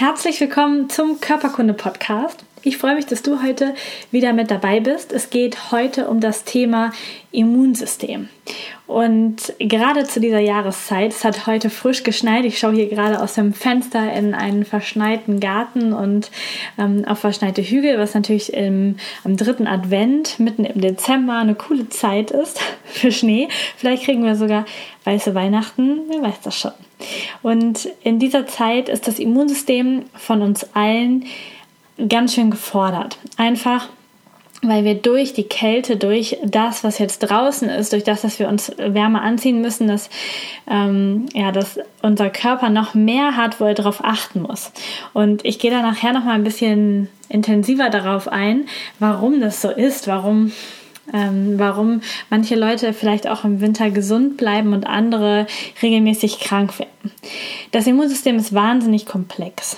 Herzlich willkommen zum Körperkunde-Podcast. Ich freue mich, dass du heute wieder mit dabei bist. Es geht heute um das Thema Immunsystem. Und gerade zu dieser Jahreszeit, es hat heute frisch geschneit. Ich schaue hier gerade aus dem Fenster in einen verschneiten Garten und ähm, auf verschneite Hügel, was natürlich im, am dritten Advent, mitten im Dezember, eine coole Zeit ist für Schnee. Vielleicht kriegen wir sogar weiße Weihnachten, wer weiß das schon. Und in dieser Zeit ist das Immunsystem von uns allen ganz schön gefordert. Einfach weil wir durch die Kälte, durch das, was jetzt draußen ist, durch das, dass wir uns wärmer anziehen müssen, dass, ähm, ja, dass unser Körper noch mehr hat, wo er darauf achten muss. Und ich gehe da nachher noch mal ein bisschen intensiver darauf ein, warum das so ist, warum ähm, warum manche Leute vielleicht auch im Winter gesund bleiben und andere regelmäßig krank werden. Das Immunsystem ist wahnsinnig komplex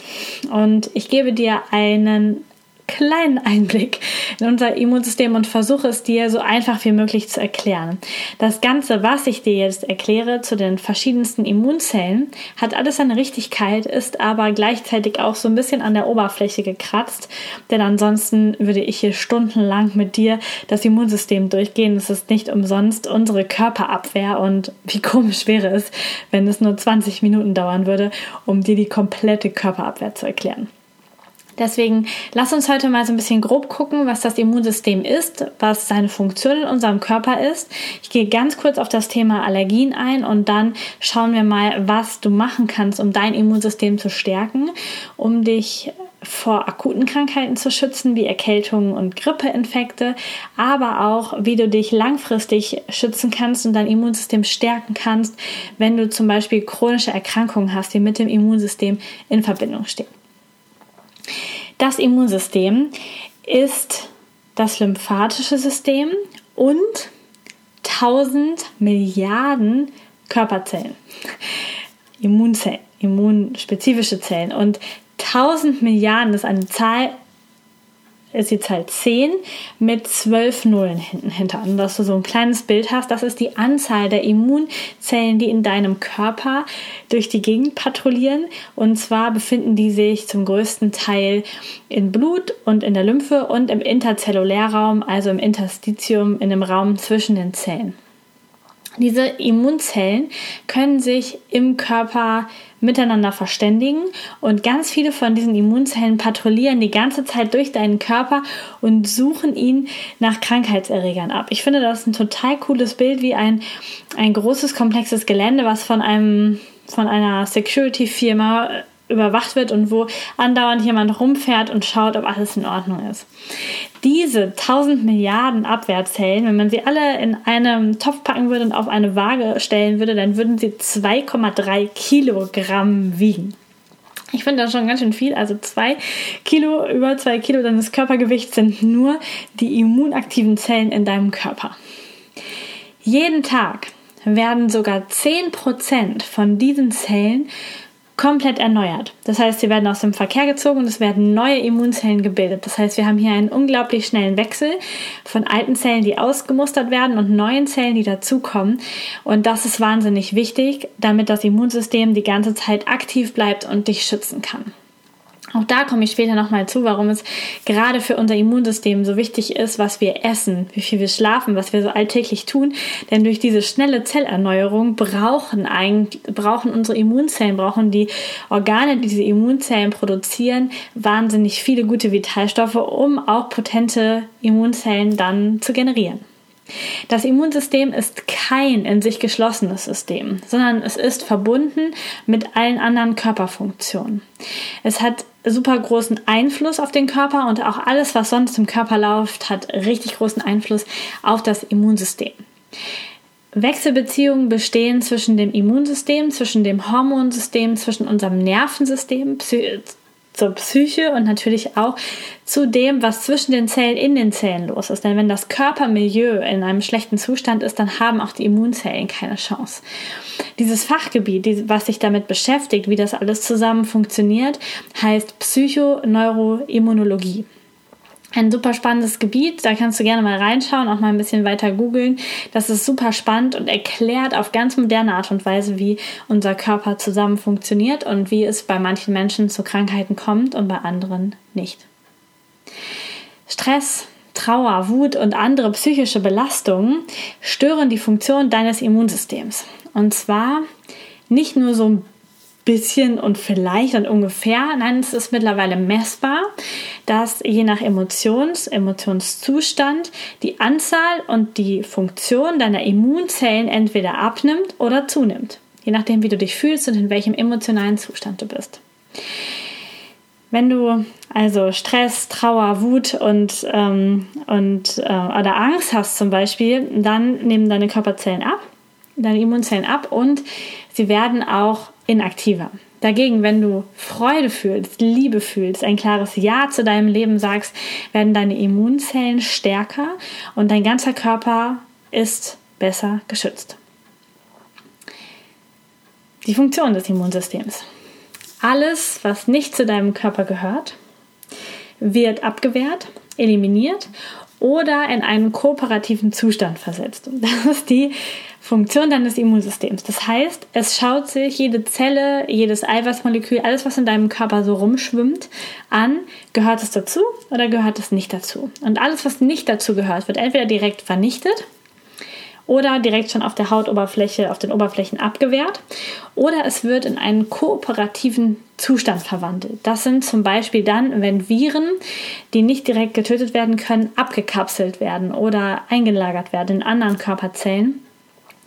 und ich gebe dir einen kleinen Einblick in unser Immunsystem und versuche es dir so einfach wie möglich zu erklären. Das Ganze, was ich dir jetzt erkläre zu den verschiedensten Immunzellen, hat alles seine Richtigkeit, ist aber gleichzeitig auch so ein bisschen an der Oberfläche gekratzt, denn ansonsten würde ich hier stundenlang mit dir das Immunsystem durchgehen. Es ist nicht umsonst unsere Körperabwehr und wie komisch wäre es, wenn es nur 20 Minuten dauern würde, um dir die komplette Körperabwehr zu erklären. Deswegen lass uns heute mal so ein bisschen grob gucken, was das Immunsystem ist, was seine Funktion in unserem Körper ist. Ich gehe ganz kurz auf das Thema Allergien ein und dann schauen wir mal, was du machen kannst, um dein Immunsystem zu stärken, um dich vor akuten Krankheiten zu schützen, wie Erkältungen und Grippeinfekte, aber auch, wie du dich langfristig schützen kannst und dein Immunsystem stärken kannst, wenn du zum Beispiel chronische Erkrankungen hast, die mit dem Immunsystem in Verbindung stehen. Das Immunsystem ist das lymphatische System und 1000 Milliarden Körperzellen, Immunzellen, immunspezifische Zellen. Und 1000 Milliarden ist eine Zahl, ist die Zahl 10 mit 12 Nullen hinten hinter. Und dass du so ein kleines Bild hast, das ist die Anzahl der Immunzellen, die in deinem Körper durch die Gegend patrouillieren. Und zwar befinden die sich zum größten Teil in Blut und in der Lymphe und im Interzellulärraum, also im Interstitium, in dem Raum zwischen den Zellen. Diese Immunzellen können sich im Körper miteinander verständigen und ganz viele von diesen Immunzellen patrouillieren die ganze Zeit durch deinen Körper und suchen ihn nach Krankheitserregern ab. Ich finde das ein total cooles Bild, wie ein, ein großes, komplexes Gelände, was von einem von einer Security-Firma überwacht wird und wo andauernd jemand rumfährt und schaut, ob alles in Ordnung ist. Diese 1000 Milliarden Abwehrzellen, wenn man sie alle in einem Topf packen würde und auf eine Waage stellen würde, dann würden sie 2,3 Kilogramm wiegen. Ich finde das schon ganz schön viel. Also zwei Kilo, über zwei Kilo deines Körpergewichts sind nur die immunaktiven Zellen in deinem Körper. Jeden Tag werden sogar 10% von diesen Zellen komplett erneuert. Das heißt, sie werden aus dem Verkehr gezogen und es werden neue Immunzellen gebildet. Das heißt, wir haben hier einen unglaublich schnellen Wechsel von alten Zellen, die ausgemustert werden und neuen Zellen, die dazukommen. Und das ist wahnsinnig wichtig, damit das Immunsystem die ganze Zeit aktiv bleibt und dich schützen kann. Auch da komme ich später nochmal zu, warum es gerade für unser Immunsystem so wichtig ist, was wir essen, wie viel wir schlafen, was wir so alltäglich tun. Denn durch diese schnelle Zellerneuerung brauchen eigentlich, brauchen unsere Immunzellen, brauchen die Organe, die diese Immunzellen produzieren, wahnsinnig viele gute Vitalstoffe, um auch potente Immunzellen dann zu generieren. Das Immunsystem ist kein in sich geschlossenes System, sondern es ist verbunden mit allen anderen Körperfunktionen. Es hat super großen Einfluss auf den Körper und auch alles, was sonst im Körper läuft, hat richtig großen Einfluss auf das Immunsystem. Wechselbeziehungen bestehen zwischen dem Immunsystem, zwischen dem Hormonsystem, zwischen unserem Nervensystem, zur Psyche und natürlich auch zu dem, was zwischen den Zellen in den Zellen los ist. Denn wenn das Körpermilieu in einem schlechten Zustand ist, dann haben auch die Immunzellen keine Chance. Dieses Fachgebiet, was sich damit beschäftigt, wie das alles zusammen funktioniert, heißt Psychoneuroimmunologie ein super spannendes Gebiet. Da kannst du gerne mal reinschauen, auch mal ein bisschen weiter googeln. Das ist super spannend und erklärt auf ganz moderne Art und Weise, wie unser Körper zusammen funktioniert und wie es bei manchen Menschen zu Krankheiten kommt und bei anderen nicht. Stress, Trauer, Wut und andere psychische Belastungen stören die Funktion deines Immunsystems. Und zwar nicht nur so ein bisschen und vielleicht und ungefähr. Nein, es ist mittlerweile messbar, dass je nach Emotions, Emotionszustand die Anzahl und die Funktion deiner Immunzellen entweder abnimmt oder zunimmt. Je nachdem, wie du dich fühlst und in welchem emotionalen Zustand du bist. Wenn du also Stress, Trauer, Wut und, ähm, und äh, oder Angst hast zum Beispiel, dann nehmen deine Körperzellen ab, deine Immunzellen ab und sie werden auch inaktiver. Dagegen, wenn du Freude fühlst, Liebe fühlst, ein klares Ja zu deinem Leben sagst, werden deine Immunzellen stärker und dein ganzer Körper ist besser geschützt. Die Funktion des Immunsystems. Alles, was nicht zu deinem Körper gehört, wird abgewehrt, eliminiert oder in einen kooperativen Zustand versetzt. Das ist die Funktion deines Immunsystems. Das heißt, es schaut sich jede Zelle, jedes Eiweißmolekül, alles, was in deinem Körper so rumschwimmt, an, gehört es dazu oder gehört es nicht dazu. Und alles, was nicht dazu gehört, wird entweder direkt vernichtet oder direkt schon auf der Hautoberfläche, auf den Oberflächen abgewehrt oder es wird in einen kooperativen Zustand verwandelt. Das sind zum Beispiel dann, wenn Viren, die nicht direkt getötet werden können, abgekapselt werden oder eingelagert werden in anderen Körperzellen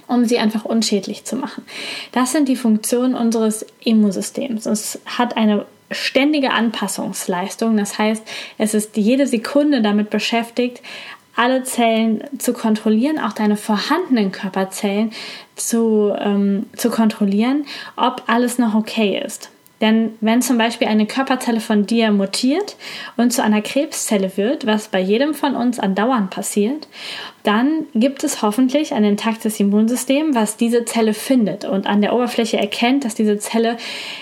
um sie einfach unschädlich zu machen. Das sind die Funktionen unseres Immunsystems. Es hat eine ständige Anpassungsleistung. Das heißt, es ist jede Sekunde damit beschäftigt, alle Zellen zu kontrollieren, auch deine vorhandenen Körperzellen zu, ähm, zu kontrollieren, ob alles noch okay ist. Denn wenn zum Beispiel eine Körperzelle von dir mutiert und zu einer Krebszelle wird, was bei jedem von uns andauernd passiert, dann gibt es hoffentlich ein intaktes Immunsystem, was diese Zelle findet und an der Oberfläche erkennt, dass diese Zelle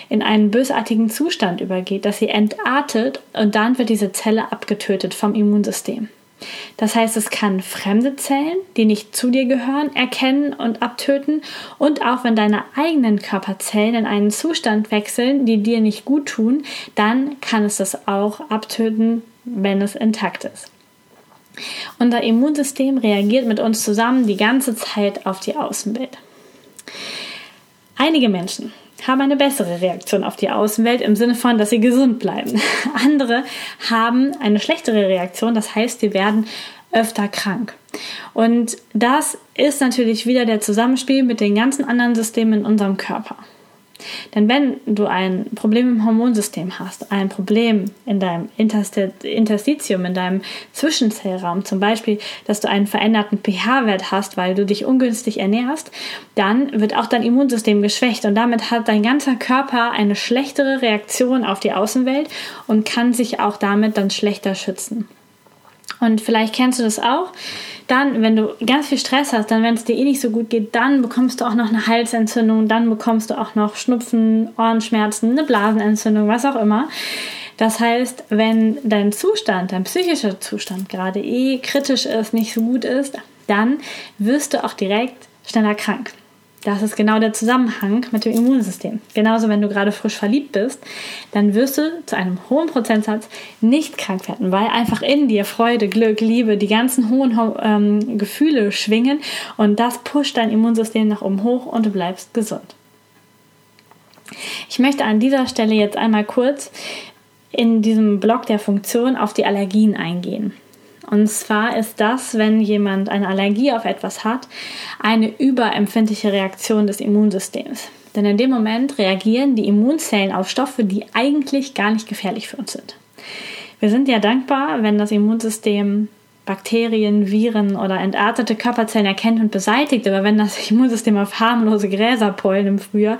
in einen bösartigen Zustand übergeht, dass sie entartet und dann wird diese Zelle abgetötet vom Immunsystem. Das heißt, es kann fremde Zellen, die nicht zu dir gehören, erkennen und abtöten und auch wenn deine eigenen Körperzellen in einen Zustand wechseln, die dir nicht gut tun, dann kann es das auch abtöten, wenn es intakt ist. Unser Immunsystem reagiert mit uns zusammen die ganze Zeit auf die Außenwelt. Einige Menschen haben eine bessere Reaktion auf die Außenwelt im Sinne von, dass sie gesund bleiben. Andere haben eine schlechtere Reaktion, das heißt, sie werden öfter krank. Und das ist natürlich wieder der Zusammenspiel mit den ganzen anderen Systemen in unserem Körper. Denn wenn du ein Problem im Hormonsystem hast, ein Problem in deinem Interstitium, in deinem Zwischenzellraum, zum Beispiel, dass du einen veränderten pH-Wert hast, weil du dich ungünstig ernährst, dann wird auch dein Immunsystem geschwächt und damit hat dein ganzer Körper eine schlechtere Reaktion auf die Außenwelt und kann sich auch damit dann schlechter schützen. Und vielleicht kennst du das auch. Dann, wenn du ganz viel Stress hast, dann, wenn es dir eh nicht so gut geht, dann bekommst du auch noch eine Halsentzündung, dann bekommst du auch noch Schnupfen, Ohrenschmerzen, eine Blasenentzündung, was auch immer. Das heißt, wenn dein Zustand, dein psychischer Zustand gerade eh kritisch ist, nicht so gut ist, dann wirst du auch direkt schneller krank. Das ist genau der Zusammenhang mit dem Immunsystem. Genauso, wenn du gerade frisch verliebt bist, dann wirst du zu einem hohen Prozentsatz nicht krank werden, weil einfach in dir Freude, Glück, Liebe, die ganzen hohen ähm, Gefühle schwingen und das pusht dein Immunsystem nach oben hoch und du bleibst gesund. Ich möchte an dieser Stelle jetzt einmal kurz in diesem Block der Funktion auf die Allergien eingehen. Und zwar ist das, wenn jemand eine Allergie auf etwas hat, eine überempfindliche Reaktion des Immunsystems. Denn in dem Moment reagieren die Immunzellen auf Stoffe, die eigentlich gar nicht gefährlich für uns sind. Wir sind ja dankbar, wenn das Immunsystem Bakterien, Viren oder entartete Körperzellen erkennt und beseitigt. Aber wenn das Immunsystem auf harmlose Gräserpollen im Frühjahr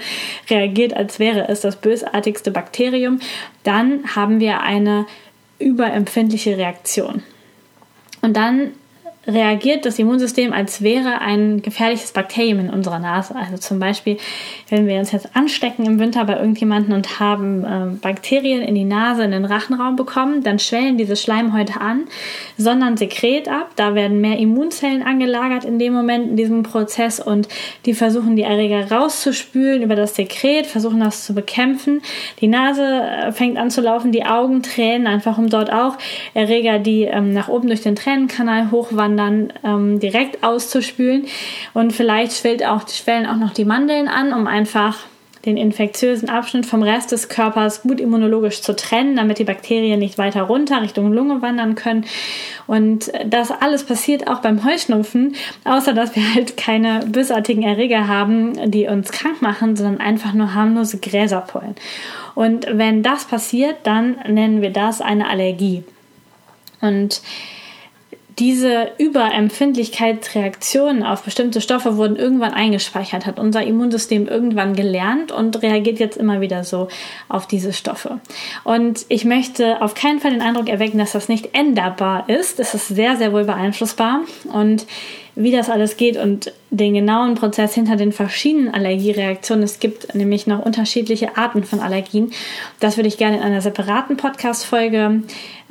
reagiert, als wäre es das bösartigste Bakterium, dann haben wir eine überempfindliche Reaktion. Und dann reagiert das Immunsystem, als wäre ein gefährliches Bakterium in unserer Nase. Also zum Beispiel, wenn wir uns jetzt anstecken im Winter bei irgendjemanden und haben äh, Bakterien in die Nase, in den Rachenraum bekommen, dann schwellen diese Schleimhäute an, sondern Sekret ab. Da werden mehr Immunzellen angelagert in dem Moment, in diesem Prozess und die versuchen, die Erreger rauszuspülen über das Sekret, versuchen das zu bekämpfen. Die Nase äh, fängt an zu laufen, die Augen tränen, einfach um dort auch Erreger, die ähm, nach oben durch den Tränenkanal hochwandern, dann ähm, direkt auszuspülen. Und vielleicht schwellt auch, schwellen auch noch die Mandeln an, um einfach den infektiösen Abschnitt vom Rest des Körpers gut immunologisch zu trennen, damit die Bakterien nicht weiter runter Richtung Lunge wandern können. Und das alles passiert auch beim Heuschnupfen, außer dass wir halt keine bösartigen Erreger haben, die uns krank machen, sondern einfach nur harmlose Gräserpollen. Und wenn das passiert, dann nennen wir das eine Allergie. Und diese Überempfindlichkeitsreaktionen auf bestimmte Stoffe wurden irgendwann eingespeichert, hat unser Immunsystem irgendwann gelernt und reagiert jetzt immer wieder so auf diese Stoffe. Und ich möchte auf keinen Fall den Eindruck erwecken, dass das nicht änderbar ist. Es ist sehr, sehr wohl beeinflussbar. Und wie das alles geht und den genauen Prozess hinter den verschiedenen Allergiereaktionen. Es gibt nämlich noch unterschiedliche Arten von Allergien. Das würde ich gerne in einer separaten Podcast-Folge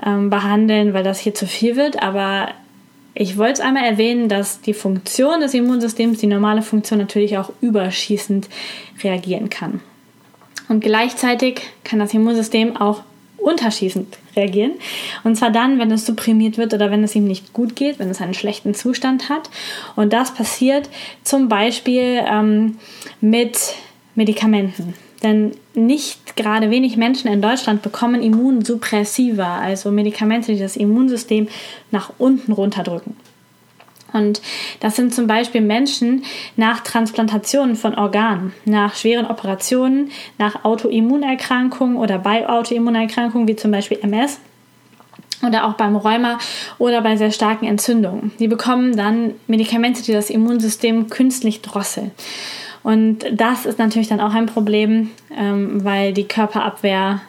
ähm, behandeln, weil das hier zu viel wird. Aber ich wollte es einmal erwähnen, dass die Funktion des Immunsystems, die normale Funktion natürlich auch überschießend reagieren kann. Und gleichzeitig kann das Immunsystem auch unterschießend reagieren. Und zwar dann, wenn es supprimiert wird oder wenn es ihm nicht gut geht, wenn es einen schlechten Zustand hat. Und das passiert zum Beispiel ähm, mit Medikamenten. Denn nicht gerade wenig Menschen in Deutschland bekommen Immunsuppressiva, also Medikamente, die das Immunsystem nach unten runterdrücken. Und das sind zum Beispiel Menschen nach Transplantationen von Organen, nach schweren Operationen, nach Autoimmunerkrankungen oder bei Autoimmunerkrankungen wie zum Beispiel MS oder auch beim Rheuma oder bei sehr starken Entzündungen. Die bekommen dann Medikamente, die das Immunsystem künstlich drosseln. Und das ist natürlich dann auch ein Problem, ähm, weil die Körperabwehr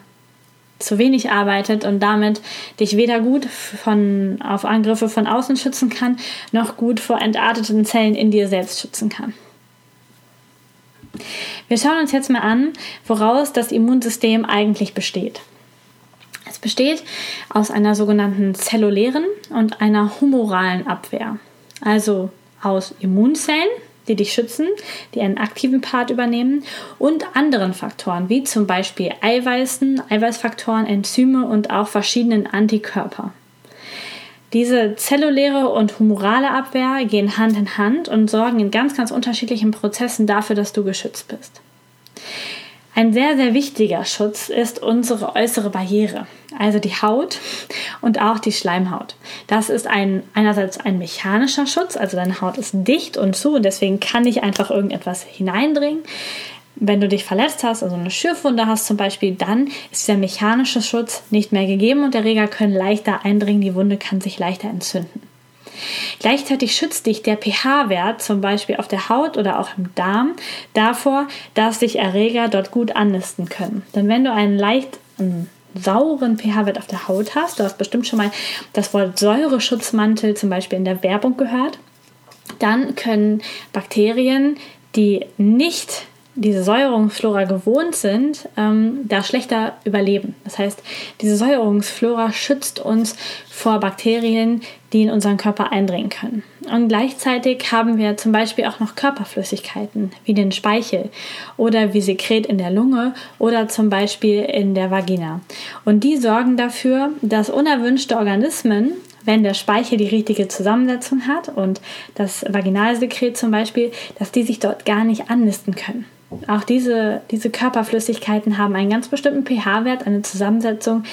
zu wenig arbeitet und damit dich weder gut von, auf Angriffe von außen schützen kann, noch gut vor entarteten Zellen in dir selbst schützen kann. Wir schauen uns jetzt mal an, woraus das Immunsystem eigentlich besteht. Es besteht aus einer sogenannten zellulären und einer humoralen Abwehr, also aus Immunzellen, die dich schützen, die einen aktiven Part übernehmen und anderen Faktoren, wie zum Beispiel Eiweißen, Eiweißfaktoren, Enzyme und auch verschiedenen Antikörper. Diese zelluläre und humorale Abwehr gehen Hand in Hand und sorgen in ganz, ganz unterschiedlichen Prozessen dafür, dass du geschützt bist. Ein sehr, sehr wichtiger Schutz ist unsere äußere Barriere, also die Haut und auch die Schleimhaut. Das ist ein, einerseits ein mechanischer Schutz, also deine Haut ist dicht und zu und deswegen kann nicht einfach irgendetwas hineindringen. Wenn du dich verletzt hast, also eine Schürfwunde hast zum Beispiel, dann ist der mechanische Schutz nicht mehr gegeben und Erreger können leichter eindringen, die Wunde kann sich leichter entzünden. Gleichzeitig schützt dich der pH-Wert zum Beispiel auf der Haut oder auch im Darm davor, dass sich Erreger dort gut annisten können. Denn wenn du einen leicht sauren pH-Wert auf der Haut hast, du hast bestimmt schon mal das Wort Säureschutzmantel zum Beispiel in der Werbung gehört, dann können Bakterien, die nicht diese Säuerungsflora gewohnt sind, ähm, da schlechter überleben. Das heißt, diese Säuerungsflora schützt uns vor Bakterien, die in unseren Körper eindringen können. Und gleichzeitig haben wir zum Beispiel auch noch Körperflüssigkeiten, wie den Speichel oder wie Sekret in der Lunge oder zum Beispiel in der Vagina. Und die sorgen dafür, dass unerwünschte Organismen wenn der Speichel die richtige Zusammensetzung hat und das Vaginalsekret zum Beispiel, dass die sich dort gar nicht annisten können. Auch diese, diese Körperflüssigkeiten haben einen ganz bestimmten pH-Wert, eine Zusammensetzung,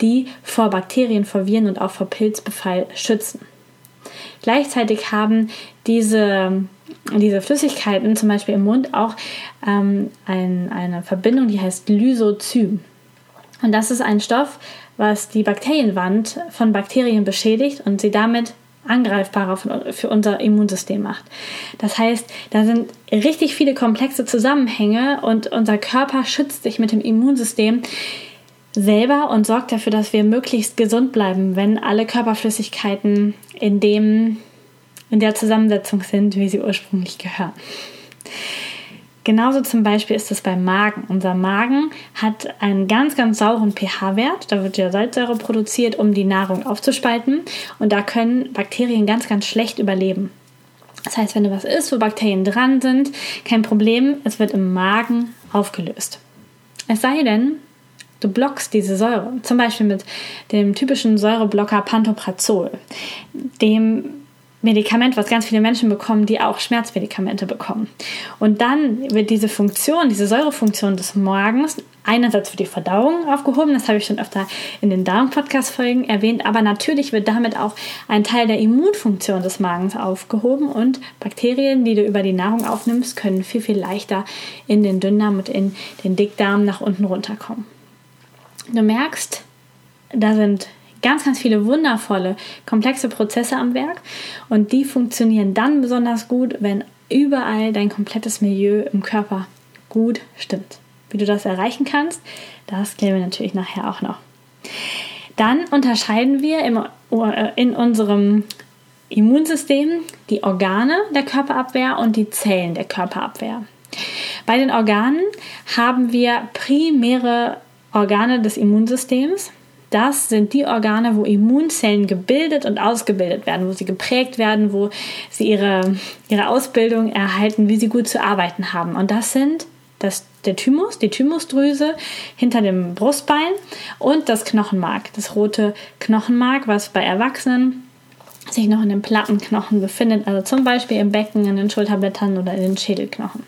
die vor Bakterien, vor Viren und auch vor Pilzbefall schützen. Gleichzeitig haben diese, diese Flüssigkeiten, zum Beispiel im Mund, auch ähm, ein, eine Verbindung, die heißt Lysozym. Und das ist ein Stoff, was die Bakterienwand von Bakterien beschädigt und sie damit angreifbarer für unser Immunsystem macht. Das heißt, da sind richtig viele komplexe Zusammenhänge und unser Körper schützt sich mit dem Immunsystem selber und sorgt dafür, dass wir möglichst gesund bleiben, wenn alle Körperflüssigkeiten in dem in der Zusammensetzung sind, wie sie ursprünglich gehören. Genauso zum Beispiel ist es beim Magen. Unser Magen hat einen ganz, ganz sauren pH-Wert. Da wird ja Salzsäure produziert, um die Nahrung aufzuspalten. Und da können Bakterien ganz, ganz schlecht überleben. Das heißt, wenn du was isst, wo Bakterien dran sind, kein Problem, es wird im Magen aufgelöst. Es sei denn, du blockst diese Säure, zum Beispiel mit dem typischen Säureblocker Pantoprazol, dem Medikament, was ganz viele Menschen bekommen, die auch Schmerzmedikamente bekommen. Und dann wird diese Funktion, diese Säurefunktion des Magens einerseits für die Verdauung aufgehoben, das habe ich schon öfter in den Darm-Podcast-Folgen erwähnt, aber natürlich wird damit auch ein Teil der Immunfunktion des Magens aufgehoben und Bakterien, die du über die Nahrung aufnimmst, können viel, viel leichter in den Dünndarm und in den Dickdarm nach unten runterkommen. Du merkst, da sind ganz, ganz viele wundervolle, komplexe Prozesse am Werk und die funktionieren dann besonders gut, wenn überall dein komplettes Milieu im Körper gut stimmt. Wie du das erreichen kannst, das klären wir natürlich nachher auch noch. Dann unterscheiden wir in unserem Immunsystem die Organe der Körperabwehr und die Zellen der Körperabwehr. Bei den Organen haben wir primäre Organe des Immunsystems. Das sind die Organe, wo Immunzellen gebildet und ausgebildet werden, wo sie geprägt werden, wo sie ihre, ihre Ausbildung erhalten, wie sie gut zu arbeiten haben. Und das sind das, der Thymus, die Thymusdrüse hinter dem Brustbein und das Knochenmark, das rote Knochenmark, was bei Erwachsenen sich noch in den Plattenknochen befindet, also zum Beispiel im Becken, in den Schulterblättern oder in den Schädelknochen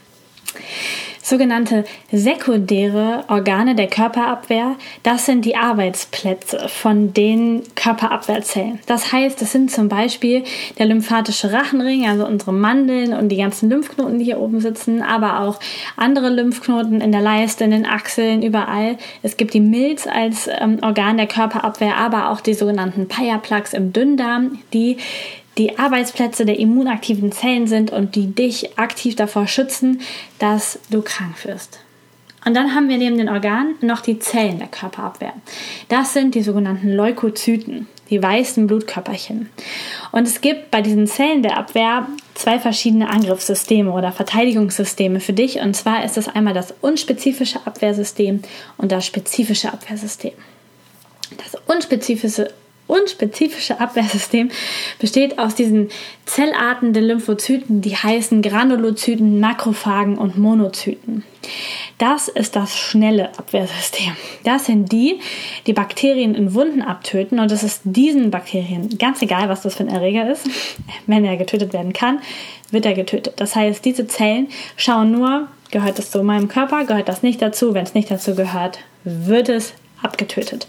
sogenannte sekundäre Organe der Körperabwehr, das sind die Arbeitsplätze von den Körperabwehrzellen. Das heißt, es sind zum Beispiel der lymphatische Rachenring, also unsere Mandeln und die ganzen Lymphknoten, die hier oben sitzen, aber auch andere Lymphknoten in der Leiste, in den Achseln, überall. Es gibt die Milz als ähm, Organ der Körperabwehr, aber auch die sogenannten Paya-Plaques im Dünndarm, die die Arbeitsplätze der immunaktiven Zellen sind und die dich aktiv davor schützen, dass du krank wirst. Und dann haben wir neben den Organen noch die Zellen der Körperabwehr. Das sind die sogenannten Leukozyten, die weißen Blutkörperchen. Und es gibt bei diesen Zellen der Abwehr zwei verschiedene Angriffssysteme oder Verteidigungssysteme für dich. Und zwar ist es einmal das unspezifische Abwehrsystem und das spezifische Abwehrsystem. Das unspezifische unspezifische Abwehrsystem besteht aus diesen Zellarten der Lymphozyten, die heißen Granulozyten, Makrophagen und Monozyten. Das ist das schnelle Abwehrsystem. Das sind die, die Bakterien in Wunden abtöten und es ist diesen Bakterien ganz egal, was das für ein Erreger ist. Wenn er getötet werden kann, wird er getötet. Das heißt, diese Zellen schauen nur, gehört das zu meinem Körper, gehört das nicht dazu. Wenn es nicht dazu gehört, wird es abgetötet.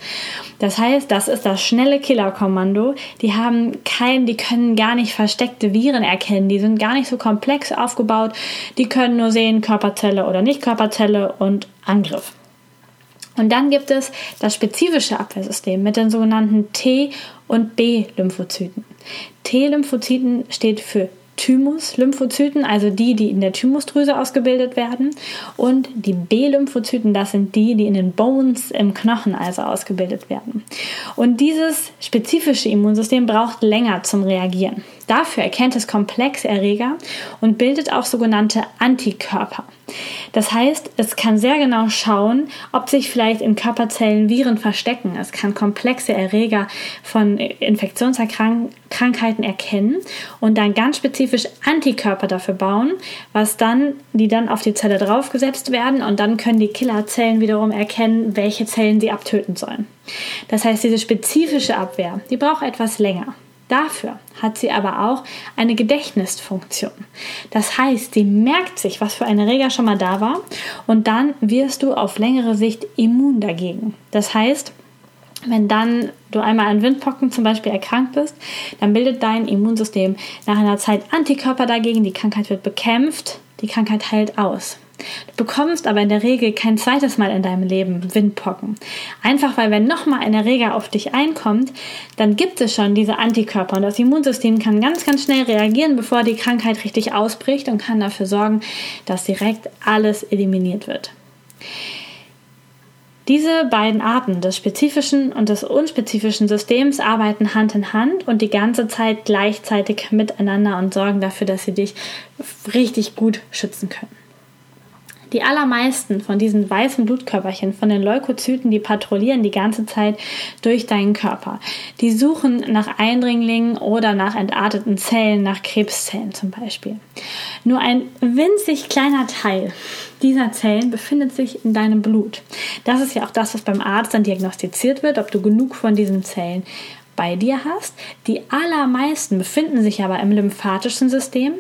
Das heißt, das ist das schnelle Killerkommando. Die haben kein, die können gar nicht versteckte Viren erkennen. Die sind gar nicht so komplex aufgebaut. Die können nur sehen Körperzelle oder nicht Körperzelle und Angriff. Und dann gibt es das spezifische Abwehrsystem mit den sogenannten T- und B-Lymphozyten. T-Lymphozyten steht für Thymus-Lymphozyten, also die, die in der Thymusdrüse ausgebildet werden. Und die B-Lymphozyten, das sind die, die in den Bones im Knochen also ausgebildet werden. Und dieses spezifische Immunsystem braucht länger zum Reagieren. Dafür erkennt es komplexe Erreger und bildet auch sogenannte Antikörper. Das heißt, es kann sehr genau schauen, ob sich vielleicht in Körperzellen Viren verstecken. Es kann komplexe Erreger von Infektionskrankheiten erkennen und dann ganz spezifisch Antikörper dafür bauen, was dann, die dann auf die Zelle draufgesetzt werden und dann können die Killerzellen wiederum erkennen, welche Zellen sie abtöten sollen. Das heißt, diese spezifische Abwehr, die braucht etwas länger. Dafür hat sie aber auch eine Gedächtnisfunktion. Das heißt, sie merkt sich, was für ein Erreger schon mal da war und dann wirst du auf längere Sicht immun dagegen. Das heißt, wenn dann du einmal an Windpocken zum Beispiel erkrankt bist, dann bildet dein Immunsystem nach einer Zeit Antikörper dagegen, die Krankheit wird bekämpft, die Krankheit heilt aus. Du bekommst aber in der Regel kein zweites Mal in deinem Leben Windpocken. Einfach weil wenn nochmal ein Erreger auf dich einkommt, dann gibt es schon diese Antikörper und das Immunsystem kann ganz, ganz schnell reagieren, bevor die Krankheit richtig ausbricht und kann dafür sorgen, dass direkt alles eliminiert wird. Diese beiden Arten des spezifischen und des unspezifischen Systems arbeiten Hand in Hand und die ganze Zeit gleichzeitig miteinander und sorgen dafür, dass sie dich richtig gut schützen können. Die allermeisten von diesen weißen Blutkörperchen, von den Leukozyten, die patrouillieren die ganze Zeit durch deinen Körper. Die suchen nach Eindringlingen oder nach entarteten Zellen, nach Krebszellen zum Beispiel. Nur ein winzig kleiner Teil dieser Zellen befindet sich in deinem Blut. Das ist ja auch das, was beim Arzt dann diagnostiziert wird, ob du genug von diesen Zellen bei dir hast. Die allermeisten befinden sich aber im lymphatischen System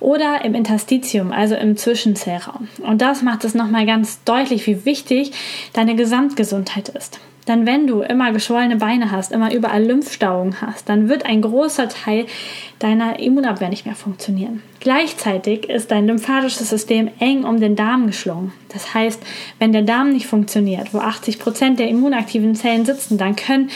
oder im Interstitium, also im Zwischenzellraum. Und das macht es nochmal ganz deutlich, wie wichtig deine Gesamtgesundheit ist. Dann, wenn du immer geschwollene Beine hast, immer überall Lymphstauungen hast, dann wird ein großer Teil deiner Immunabwehr nicht mehr funktionieren. Gleichzeitig ist dein lymphatisches System eng um den Darm geschlungen. Das heißt, wenn der Darm nicht funktioniert, wo 80 Prozent der immunaktiven Zellen sitzen, dann können,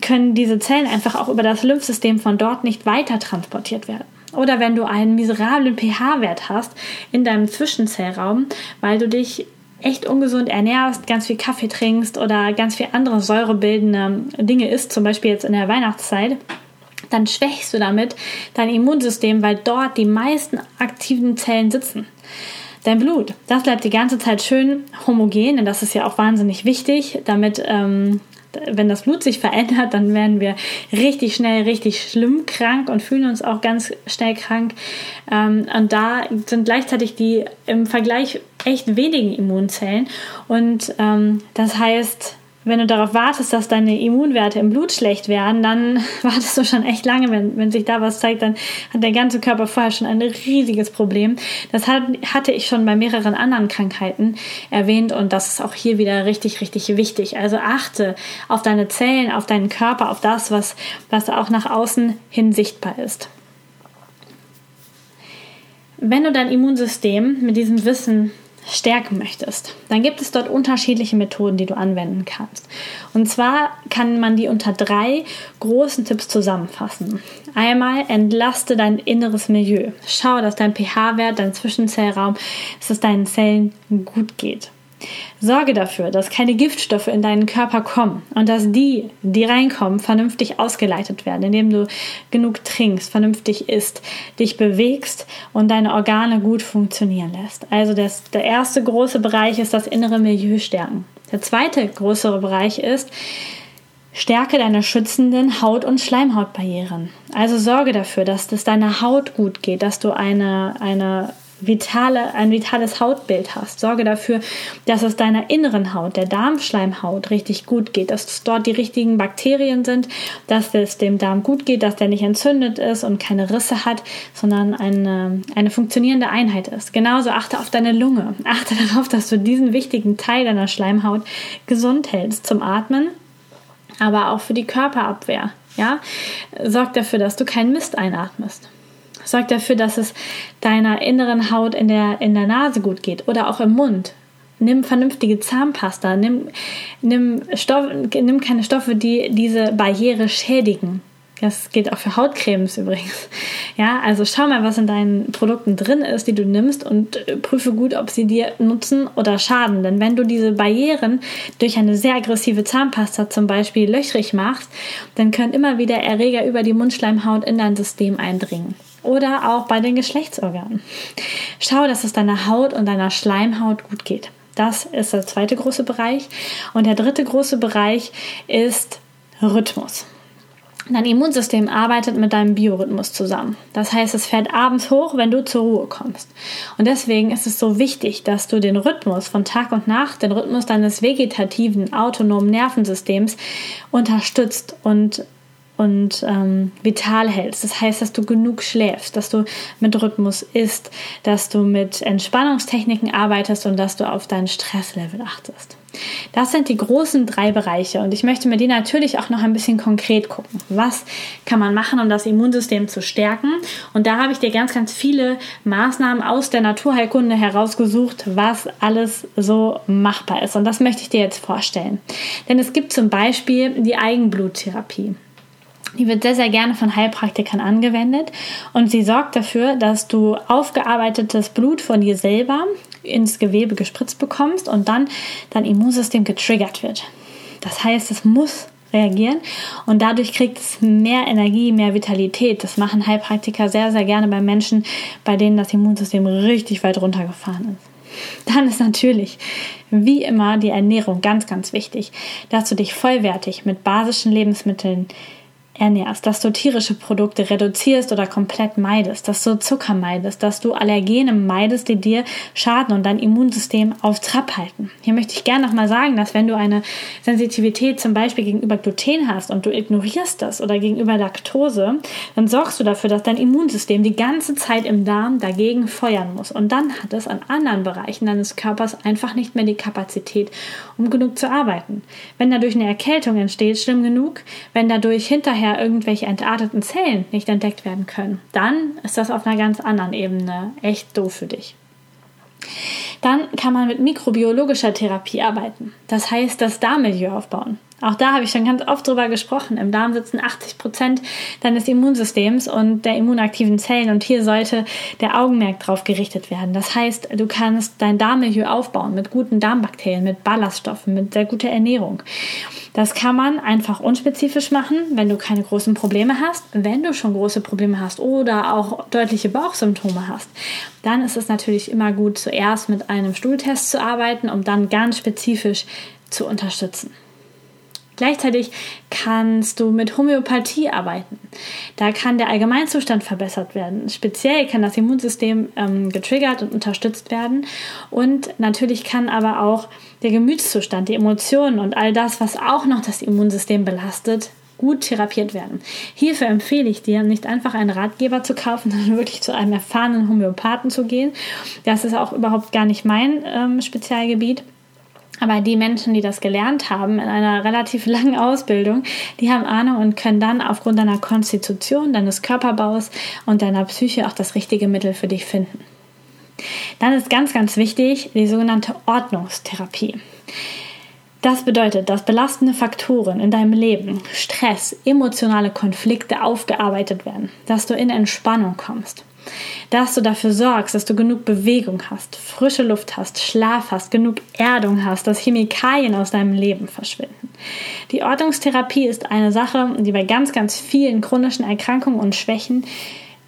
können diese Zellen einfach auch über das Lymphsystem von dort nicht weiter transportiert werden. Oder wenn du einen miserablen pH-Wert hast in deinem Zwischenzellraum, weil du dich echt ungesund ernährst, ganz viel Kaffee trinkst oder ganz viel andere säurebildende Dinge isst, zum Beispiel jetzt in der Weihnachtszeit, dann schwächst du damit dein Immunsystem, weil dort die meisten aktiven Zellen sitzen. Dein Blut, das bleibt die ganze Zeit schön homogen, denn das ist ja auch wahnsinnig wichtig, damit ähm, wenn das Blut sich verändert, dann werden wir richtig schnell, richtig schlimm krank und fühlen uns auch ganz schnell krank. Ähm, und da sind gleichzeitig die im Vergleich echt wenigen Immunzellen. Und ähm, das heißt, wenn du darauf wartest, dass deine Immunwerte im Blut schlecht werden, dann wartest du schon echt lange. Wenn, wenn sich da was zeigt, dann hat der ganze Körper vorher schon ein riesiges Problem. Das hat, hatte ich schon bei mehreren anderen Krankheiten erwähnt und das ist auch hier wieder richtig, richtig wichtig. Also achte auf deine Zellen, auf deinen Körper, auf das, was, was auch nach außen hin sichtbar ist. Wenn du dein Immunsystem mit diesem Wissen stärken möchtest, dann gibt es dort unterschiedliche Methoden, die du anwenden kannst. Und zwar kann man die unter drei großen Tipps zusammenfassen. Einmal entlaste dein inneres Milieu. Schau, dass dein pH-Wert, dein Zwischenzellraum, dass es deinen Zellen gut geht. Sorge dafür, dass keine Giftstoffe in deinen Körper kommen und dass die, die reinkommen, vernünftig ausgeleitet werden, indem du genug trinkst, vernünftig isst, dich bewegst und deine Organe gut funktionieren lässt. Also das, der erste große Bereich ist das innere Milieu stärken. Der zweite größere Bereich ist, Stärke deine schützenden Haut- und Schleimhautbarrieren. Also sorge dafür, dass es deiner Haut gut geht, dass du eine, eine vitale, ein vitales Hautbild hast. Sorge dafür, dass es deiner inneren Haut, der Darmschleimhaut, richtig gut geht, dass dort die richtigen Bakterien sind, dass es dem Darm gut geht, dass der nicht entzündet ist und keine Risse hat, sondern eine, eine funktionierende Einheit ist. Genauso achte auf deine Lunge. Achte darauf, dass du diesen wichtigen Teil deiner Schleimhaut gesund hältst zum Atmen, aber auch für die Körperabwehr. Ja? Sorg dafür, dass du keinen Mist einatmest. Sorg dafür, dass es deiner inneren Haut in der, in der Nase gut geht oder auch im Mund. Nimm vernünftige Zahnpasta, nimm, nimm, Stoff, nimm keine Stoffe, die diese Barriere schädigen. Das gilt auch für Hautcremes übrigens. Ja, also schau mal, was in deinen Produkten drin ist, die du nimmst und prüfe gut, ob sie dir nutzen oder schaden. Denn wenn du diese Barrieren durch eine sehr aggressive Zahnpasta zum Beispiel löchrig machst, dann können immer wieder Erreger über die Mundschleimhaut in dein System eindringen oder auch bei den Geschlechtsorganen. Schau, dass es deiner Haut und deiner Schleimhaut gut geht. Das ist der zweite große Bereich. Und der dritte große Bereich ist Rhythmus. Dein Immunsystem arbeitet mit deinem Biorhythmus zusammen. Das heißt, es fährt abends hoch, wenn du zur Ruhe kommst. Und deswegen ist es so wichtig, dass du den Rhythmus von Tag und Nacht, den Rhythmus deines vegetativen, autonomen Nervensystems unterstützt und und ähm, vital hältst. Das heißt, dass du genug schläfst, dass du mit Rhythmus isst, dass du mit Entspannungstechniken arbeitest und dass du auf dein Stresslevel achtest. Das sind die großen drei Bereiche und ich möchte mit dir natürlich auch noch ein bisschen konkret gucken. Was kann man machen, um das Immunsystem zu stärken? Und da habe ich dir ganz, ganz viele Maßnahmen aus der Naturheilkunde herausgesucht, was alles so machbar ist. Und das möchte ich dir jetzt vorstellen. Denn es gibt zum Beispiel die Eigenbluttherapie. Die wird sehr, sehr gerne von Heilpraktikern angewendet und sie sorgt dafür, dass du aufgearbeitetes Blut von dir selber ins Gewebe gespritzt bekommst und dann dein Immunsystem getriggert wird. Das heißt, es muss reagieren und dadurch kriegt es mehr Energie, mehr Vitalität. Das machen Heilpraktiker sehr, sehr gerne bei Menschen, bei denen das Immunsystem richtig weit runtergefahren ist. Dann ist natürlich, wie immer, die Ernährung ganz, ganz wichtig, dass du dich vollwertig mit basischen Lebensmitteln ernährst, dass du tierische Produkte reduzierst oder komplett meidest, dass du Zucker meidest, dass du Allergene meidest, die dir schaden und dein Immunsystem auf Trab halten. Hier möchte ich gerne nochmal sagen, dass wenn du eine Sensitivität zum Beispiel gegenüber Gluten hast und du ignorierst das oder gegenüber Laktose, dann sorgst du dafür, dass dein Immunsystem die ganze Zeit im Darm dagegen feuern muss. Und dann hat es an anderen Bereichen deines Körpers einfach nicht mehr die Kapazität, um genug zu arbeiten. Wenn dadurch eine Erkältung entsteht, schlimm genug. Wenn dadurch hinterher vorher irgendwelche entarteten Zellen nicht entdeckt werden können, dann ist das auf einer ganz anderen Ebene echt doof für dich. Dann kann man mit mikrobiologischer Therapie arbeiten. Das heißt, das Darmmilieu aufbauen. Auch da habe ich schon ganz oft drüber gesprochen. Im Darm sitzen 80 Prozent deines Immunsystems und der immunaktiven Zellen und hier sollte der Augenmerk drauf gerichtet werden. Das heißt, du kannst dein Darmmilieu aufbauen mit guten Darmbakterien, mit Ballaststoffen, mit sehr guter Ernährung. Das kann man einfach unspezifisch machen, wenn du keine großen Probleme hast. Wenn du schon große Probleme hast oder auch deutliche Bauchsymptome hast, dann ist es natürlich immer gut, zuerst mit einem Stuhltest zu arbeiten, um dann ganz spezifisch zu unterstützen. Gleichzeitig kannst du mit Homöopathie arbeiten. Da kann der Allgemeinzustand verbessert werden. Speziell kann das Immunsystem ähm, getriggert und unterstützt werden. Und natürlich kann aber auch der Gemütszustand, die Emotionen und all das, was auch noch das Immunsystem belastet, gut therapiert werden. Hierfür empfehle ich dir, nicht einfach einen Ratgeber zu kaufen, sondern wirklich zu einem erfahrenen Homöopathen zu gehen. Das ist auch überhaupt gar nicht mein ähm, Spezialgebiet. Aber die Menschen, die das gelernt haben in einer relativ langen Ausbildung, die haben Ahnung und können dann aufgrund deiner Konstitution, deines Körperbaus und deiner Psyche auch das richtige Mittel für dich finden. Dann ist ganz, ganz wichtig die sogenannte Ordnungstherapie. Das bedeutet, dass belastende Faktoren in deinem Leben, Stress, emotionale Konflikte aufgearbeitet werden, dass du in Entspannung kommst dass du dafür sorgst, dass du genug Bewegung hast, frische Luft hast, Schlaf hast, genug Erdung hast, dass Chemikalien aus deinem Leben verschwinden. Die Ordnungstherapie ist eine Sache, die bei ganz, ganz vielen chronischen Erkrankungen und Schwächen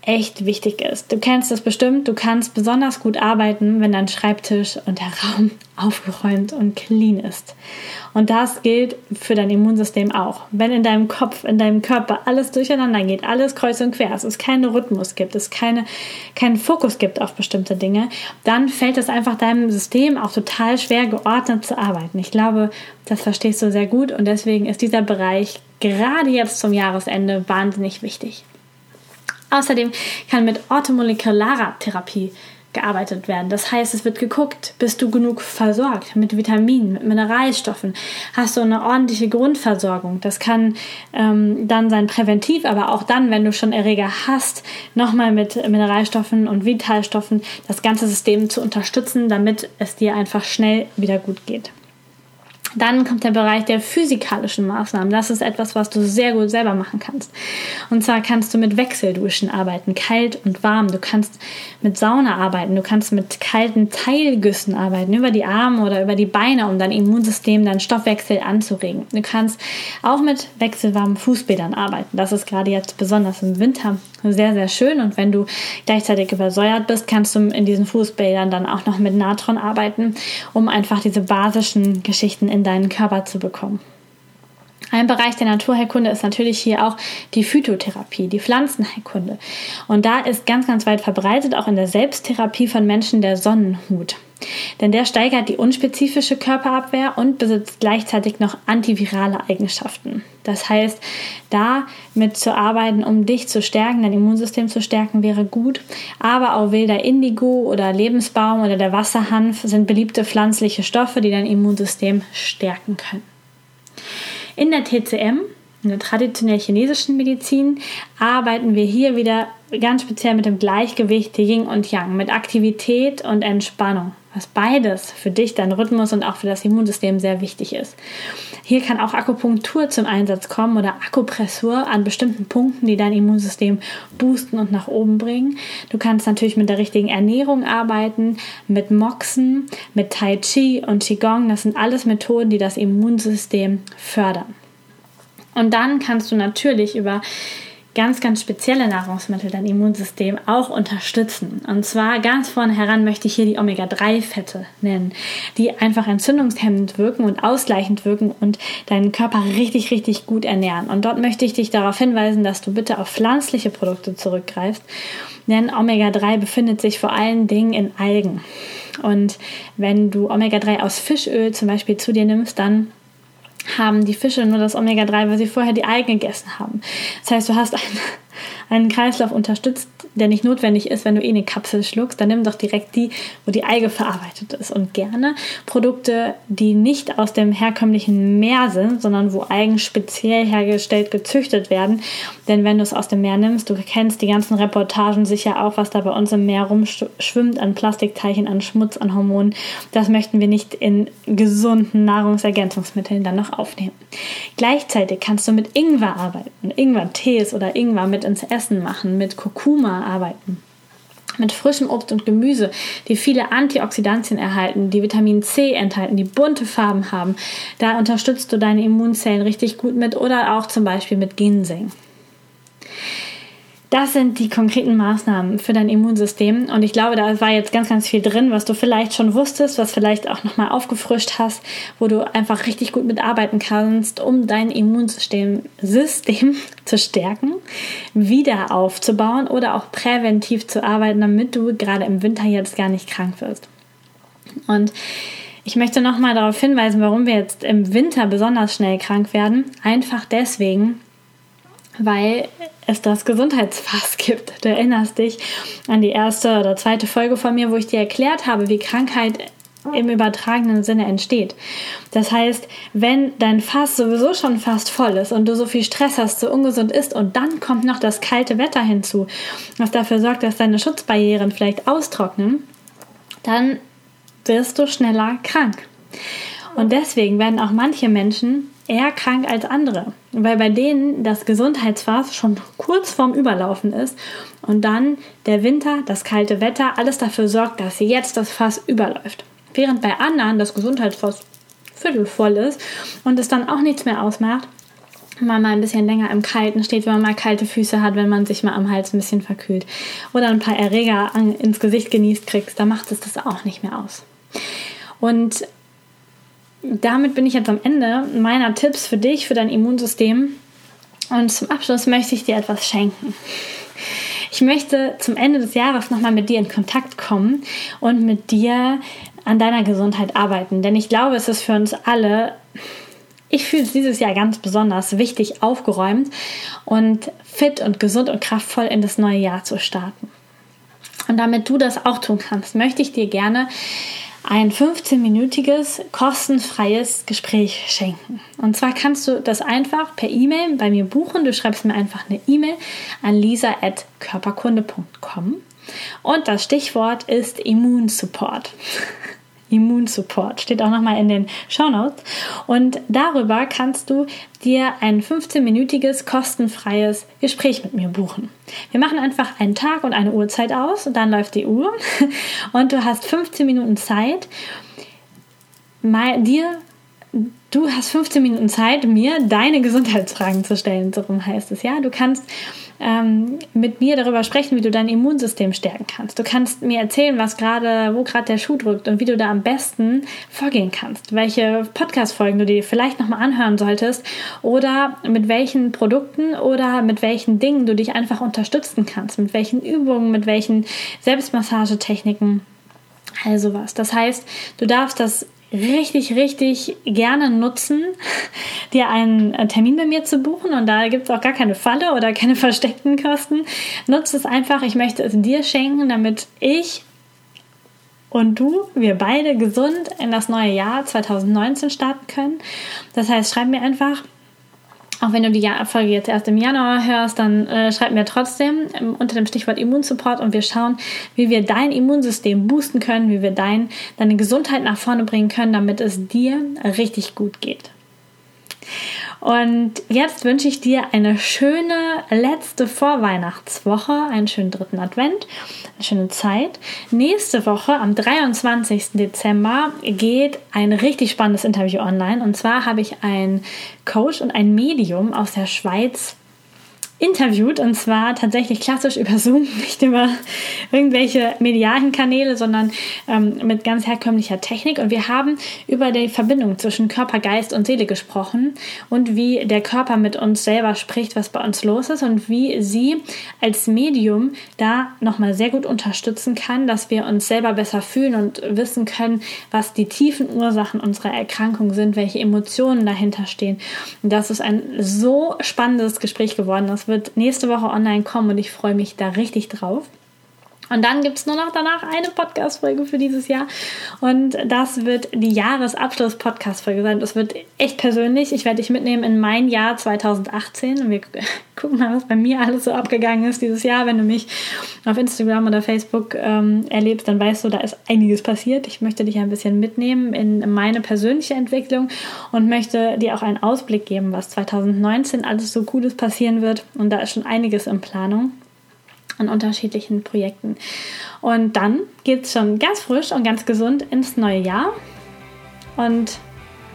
echt wichtig ist. Du kennst das bestimmt, du kannst besonders gut arbeiten, wenn dein Schreibtisch und der Raum aufgeräumt und clean ist. Und das gilt für dein Immunsystem auch. Wenn in deinem Kopf, in deinem Körper alles durcheinander geht, alles kreuz und quer, es keinen Rhythmus gibt, es keine, keinen Fokus gibt auf bestimmte Dinge, dann fällt es einfach deinem System auch total schwer, geordnet zu arbeiten. Ich glaube, das verstehst du sehr gut und deswegen ist dieser Bereich gerade jetzt zum Jahresende wahnsinnig wichtig. Außerdem kann mit orthomolekularer Therapie gearbeitet werden. Das heißt, es wird geguckt, bist du genug versorgt mit Vitaminen, mit Mineralstoffen, hast du eine ordentliche Grundversorgung. Das kann ähm, dann sein präventiv, aber auch dann, wenn du schon Erreger hast, nochmal mit Mineralstoffen und Vitalstoffen das ganze System zu unterstützen, damit es dir einfach schnell wieder gut geht. Dann kommt der Bereich der physikalischen Maßnahmen. Das ist etwas, was du sehr gut selber machen kannst. Und zwar kannst du mit Wechselduschen arbeiten, kalt und warm. Du kannst mit Sauna arbeiten. Du kannst mit kalten Teilgüssen arbeiten, über die Arme oder über die Beine, um dein Immunsystem, deinen Stoffwechsel anzuregen. Du kannst auch mit wechselwarmen Fußbädern arbeiten. Das ist gerade jetzt besonders im Winter sehr, sehr schön. Und wenn du gleichzeitig übersäuert bist, kannst du in diesen Fußbädern dann auch noch mit Natron arbeiten, um einfach diese basischen Geschichten in in deinen Körper zu bekommen. Ein Bereich der Naturheilkunde ist natürlich hier auch die Phytotherapie, die Pflanzenheilkunde. Und da ist ganz, ganz weit verbreitet, auch in der Selbsttherapie von Menschen, der Sonnenhut. Denn der steigert die unspezifische Körperabwehr und besitzt gleichzeitig noch antivirale Eigenschaften. Das heißt, da mitzuarbeiten, um dich zu stärken, dein Immunsystem zu stärken, wäre gut. Aber auch wilder Indigo oder Lebensbaum oder der Wasserhanf sind beliebte pflanzliche Stoffe, die dein Immunsystem stärken können. In der TCM in der traditionell chinesischen Medizin arbeiten wir hier wieder ganz speziell mit dem Gleichgewicht Yin und Yang, mit Aktivität und Entspannung, was beides für dich, dein Rhythmus und auch für das Immunsystem sehr wichtig ist. Hier kann auch Akupunktur zum Einsatz kommen oder Akupressur an bestimmten Punkten, die dein Immunsystem boosten und nach oben bringen. Du kannst natürlich mit der richtigen Ernährung arbeiten, mit Moxen, mit Tai Chi und Qigong. Das sind alles Methoden, die das Immunsystem fördern. Und dann kannst du natürlich über ganz, ganz spezielle Nahrungsmittel dein Immunsystem auch unterstützen. Und zwar ganz vorne heran möchte ich hier die Omega-3-Fette nennen, die einfach entzündungshemmend wirken und ausgleichend wirken und deinen Körper richtig, richtig gut ernähren. Und dort möchte ich dich darauf hinweisen, dass du bitte auf pflanzliche Produkte zurückgreifst, denn Omega-3 befindet sich vor allen Dingen in Algen. Und wenn du Omega-3 aus Fischöl zum Beispiel zu dir nimmst, dann haben die Fische nur das Omega-3, weil sie vorher die Algen gegessen haben. Das heißt, du hast einen, einen Kreislauf unterstützt, der nicht notwendig ist, wenn du eh eine Kapsel schluckst, dann nimm doch direkt die, wo die Alge verarbeitet ist. Und gerne Produkte, die nicht aus dem herkömmlichen Meer sind, sondern wo Algen speziell hergestellt, gezüchtet werden. Denn wenn du es aus dem Meer nimmst, du kennst die ganzen Reportagen sicher auch, was da bei uns im Meer rumschwimmt an Plastikteilchen, an Schmutz, an Hormonen. Das möchten wir nicht in gesunden Nahrungsergänzungsmitteln dann noch aufnehmen. Gleichzeitig kannst du mit Ingwer arbeiten. Ingwer-Tees oder Ingwer mit ins Essen machen, mit Kurkuma arbeiten mit frischem Obst und Gemüse, die viele Antioxidantien erhalten, die Vitamin C enthalten, die bunte Farben haben. Da unterstützt du deine Immunzellen richtig gut mit oder auch zum Beispiel mit Ginseng. Das sind die konkreten Maßnahmen für dein Immunsystem. Und ich glaube, da war jetzt ganz, ganz viel drin, was du vielleicht schon wusstest, was vielleicht auch nochmal aufgefrischt hast, wo du einfach richtig gut mitarbeiten kannst, um dein Immunsystem System zu stärken, wieder aufzubauen oder auch präventiv zu arbeiten, damit du gerade im Winter jetzt gar nicht krank wirst. Und ich möchte nochmal darauf hinweisen, warum wir jetzt im Winter besonders schnell krank werden. Einfach deswegen, weil es das Gesundheitsfass gibt. Du erinnerst dich an die erste oder zweite Folge von mir, wo ich dir erklärt habe, wie Krankheit im übertragenen Sinne entsteht. Das heißt, wenn dein Fass sowieso schon fast voll ist und du so viel Stress hast, so ungesund ist und dann kommt noch das kalte Wetter hinzu, was dafür sorgt, dass deine Schutzbarrieren vielleicht austrocknen, dann wirst du schneller krank. Und deswegen werden auch manche Menschen eher krank als andere, weil bei denen das Gesundheitsfass schon kurz vorm Überlaufen ist und dann der Winter, das kalte Wetter, alles dafür sorgt, dass jetzt das Fass überläuft. Während bei anderen das Gesundheitsfass viertelvoll ist und es dann auch nichts mehr ausmacht, wenn man mal ein bisschen länger im Kalten steht, wenn man mal kalte Füße hat, wenn man sich mal am Hals ein bisschen verkühlt oder ein paar Erreger ins Gesicht genießt kriegst, dann macht es das auch nicht mehr aus. Und damit bin ich jetzt am Ende meiner Tipps für dich, für dein Immunsystem. Und zum Abschluss möchte ich dir etwas schenken. Ich möchte zum Ende des Jahres nochmal mit dir in Kontakt kommen und mit dir an deiner Gesundheit arbeiten. Denn ich glaube, es ist für uns alle, ich fühle es dieses Jahr ganz besonders wichtig, aufgeräumt und fit und gesund und kraftvoll in das neue Jahr zu starten. Und damit du das auch tun kannst, möchte ich dir gerne ein 15-minütiges kostenfreies Gespräch schenken. Und zwar kannst du das einfach per E-Mail bei mir buchen. Du schreibst mir einfach eine E-Mail an lisa.körperkunde.com und das Stichwort ist Immunsupport. Immunsupport. Steht auch nochmal in den Show Notes. Und darüber kannst du dir ein 15-minütiges kostenfreies Gespräch mit mir buchen. Wir machen einfach einen Tag und eine Uhrzeit aus und dann läuft die Uhr und du hast 15 Minuten Zeit, mal dir du hast 15 Minuten Zeit, mir deine Gesundheitsfragen zu stellen. So rum heißt es, ja. Du kannst ähm, mit mir darüber sprechen, wie du dein Immunsystem stärken kannst. Du kannst mir erzählen, was gerade, wo gerade der Schuh drückt und wie du da am besten vorgehen kannst. Welche Podcast-Folgen du dir vielleicht nochmal anhören solltest oder mit welchen Produkten oder mit welchen Dingen du dich einfach unterstützen kannst. Mit welchen Übungen, mit welchen Selbstmassagetechniken Also was. Das heißt, du darfst das richtig, richtig gerne nutzen, dir einen Termin bei mir zu buchen. Und da gibt es auch gar keine Falle oder keine versteckten Kosten. Nutze es einfach. Ich möchte es dir schenken, damit ich und du, wir beide gesund in das neue Jahr 2019 starten können. Das heißt, schreib mir einfach auch wenn du die Folge jetzt erst im Januar hörst, dann äh, schreib mir trotzdem ähm, unter dem Stichwort Immunsupport und wir schauen, wie wir dein Immunsystem boosten können, wie wir dein, deine Gesundheit nach vorne bringen können, damit es dir richtig gut geht. Und jetzt wünsche ich dir eine schöne letzte Vorweihnachtswoche, einen schönen dritten Advent, eine schöne Zeit. Nächste Woche, am 23. Dezember, geht ein richtig spannendes Interview online. Und zwar habe ich einen Coach und ein Medium aus der Schweiz interviewt und zwar tatsächlich klassisch über Zoom, nicht über irgendwelche medialen Kanäle, sondern ähm, mit ganz herkömmlicher Technik. Und wir haben über die Verbindung zwischen Körper, Geist und Seele gesprochen und wie der Körper mit uns selber spricht, was bei uns los ist und wie sie als Medium da nochmal sehr gut unterstützen kann, dass wir uns selber besser fühlen und wissen können, was die tiefen Ursachen unserer Erkrankung sind, welche Emotionen dahinter stehen. Und das ist ein so spannendes Gespräch geworden. Das wird nächste Woche online kommen und ich freue mich da richtig drauf. Und dann gibt es nur noch danach eine Podcast-Folge für dieses Jahr. Und das wird die Jahresabschluss-Podcast-Folge sein. Das wird echt persönlich. Ich werde dich mitnehmen in mein Jahr 2018. Und wir gucken mal, was bei mir alles so abgegangen ist dieses Jahr. Wenn du mich auf Instagram oder Facebook ähm, erlebst, dann weißt du, da ist einiges passiert. Ich möchte dich ein bisschen mitnehmen in meine persönliche Entwicklung und möchte dir auch einen Ausblick geben, was 2019 alles so Cooles passieren wird. Und da ist schon einiges in Planung an unterschiedlichen Projekten. Und dann geht es schon ganz frisch und ganz gesund ins neue Jahr. Und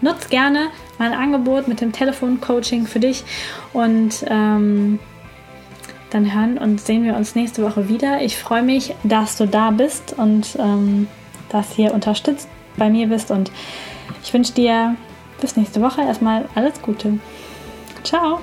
nutzt gerne mein Angebot mit dem Telefoncoaching für dich. Und ähm, dann hören und sehen wir uns nächste Woche wieder. Ich freue mich, dass du da bist und ähm, dass hier unterstützt bei mir bist. Und ich wünsche dir bis nächste Woche erstmal alles Gute. Ciao.